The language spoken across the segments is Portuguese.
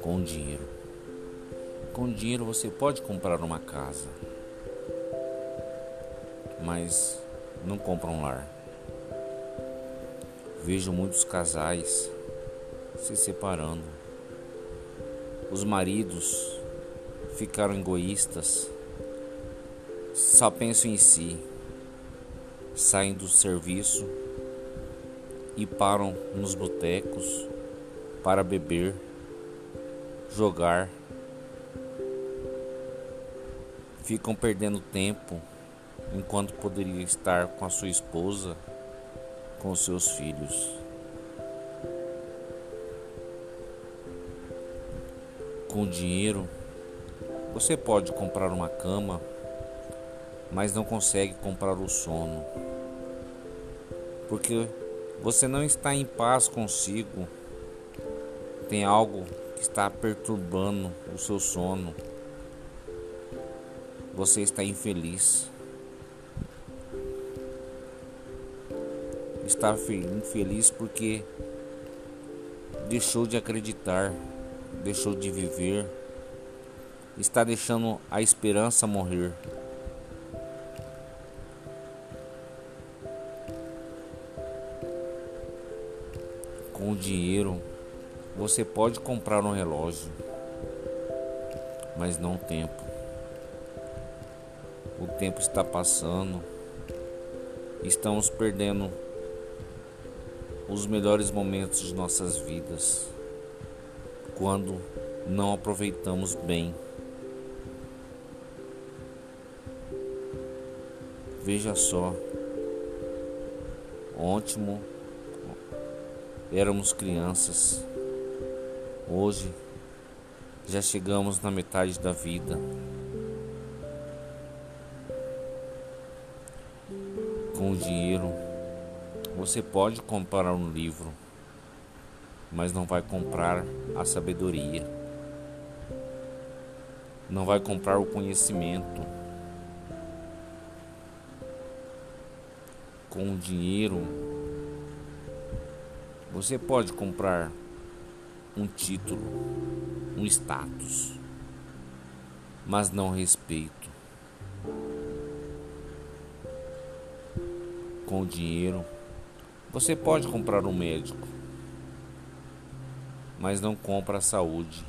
Com dinheiro. Com dinheiro você pode comprar uma casa, mas não compra um lar. Vejo muitos casais se separando. Os maridos ficaram egoístas, só pensam em si, saem do serviço e param nos botecos para beber, jogar. Ficam perdendo tempo enquanto poderia estar com a sua esposa, com os seus filhos. Com dinheiro, você pode comprar uma cama, mas não consegue comprar o sono, porque você não está em paz consigo. Tem algo que está perturbando o seu sono. Você está infeliz. Está infeliz porque deixou de acreditar deixou de viver, está deixando a esperança morrer. Com o dinheiro, você pode comprar um relógio, mas não o tempo. O tempo está passando, estamos perdendo os melhores momentos de nossas vidas quando não aproveitamos bem. Veja só, ótimo, éramos crianças, hoje já chegamos na metade da vida. Com o dinheiro, você pode comprar um livro mas não vai comprar a sabedoria, não vai comprar o conhecimento. Com o dinheiro, você pode comprar um título, um status, mas não respeito. Com o dinheiro, você pode comprar um médico, mas não compra a saúde.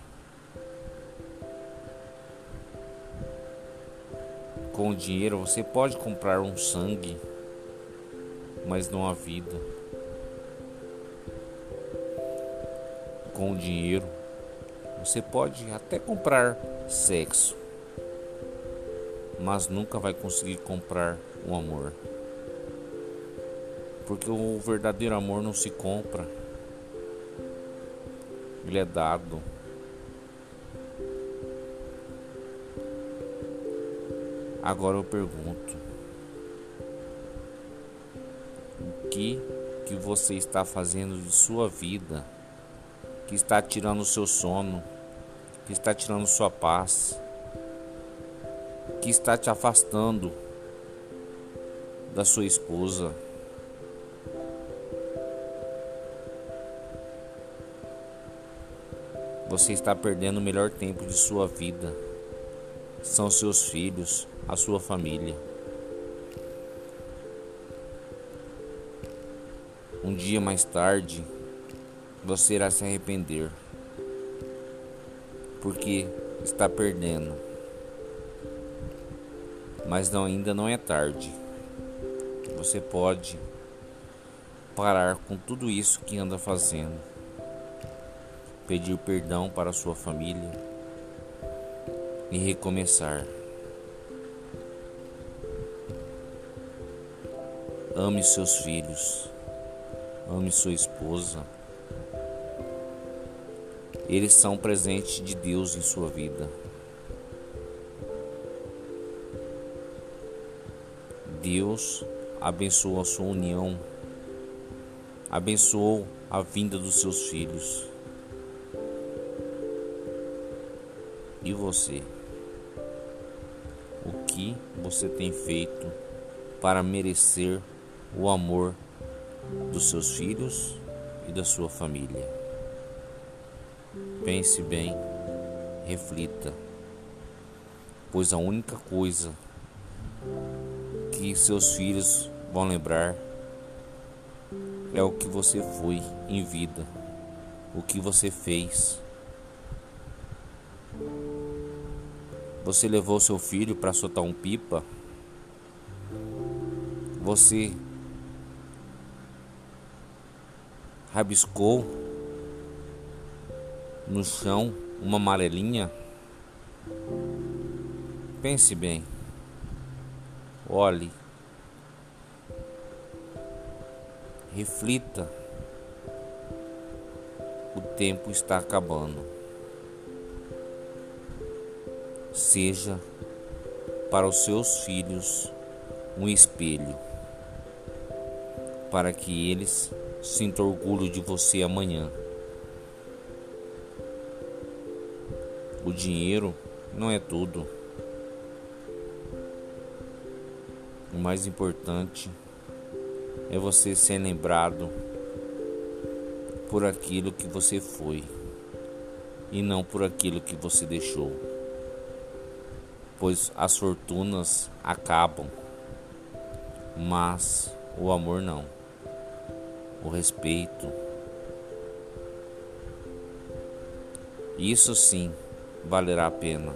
Com o dinheiro você pode comprar um sangue, mas não a vida. Com o dinheiro você pode até comprar sexo, mas nunca vai conseguir comprar um amor. Porque o verdadeiro amor não se compra ele é dado. Agora eu pergunto: o que que você está fazendo de sua vida que está tirando o seu sono, que está tirando sua paz, que está te afastando da sua esposa? Você está perdendo o melhor tempo de sua vida. São seus filhos, a sua família. Um dia mais tarde, você irá se arrepender, porque está perdendo. Mas não, ainda não é tarde. Você pode parar com tudo isso que anda fazendo pedir perdão para sua família e recomeçar. Ame seus filhos, ame sua esposa. Eles são presente de Deus em sua vida. Deus abençoou a sua união, abençoou a vinda dos seus filhos. E você? O que você tem feito para merecer o amor dos seus filhos e da sua família. Pense bem, reflita, pois a única coisa que seus filhos vão lembrar é o que você foi em vida, o que você fez. Você levou seu filho para soltar um pipa? Você rabiscou no chão uma amarelinha? Pense bem. Olhe. Reflita. O tempo está acabando. Seja para os seus filhos um espelho, para que eles sintam orgulho de você amanhã. O dinheiro não é tudo. O mais importante é você ser lembrado por aquilo que você foi e não por aquilo que você deixou. Pois as fortunas acabam, mas o amor não. O respeito. Isso sim valerá a pena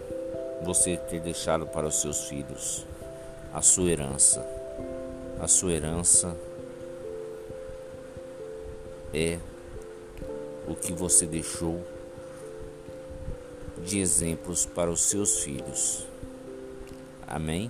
você ter deixado para os seus filhos a sua herança. A sua herança é o que você deixou de exemplos para os seus filhos. Amém?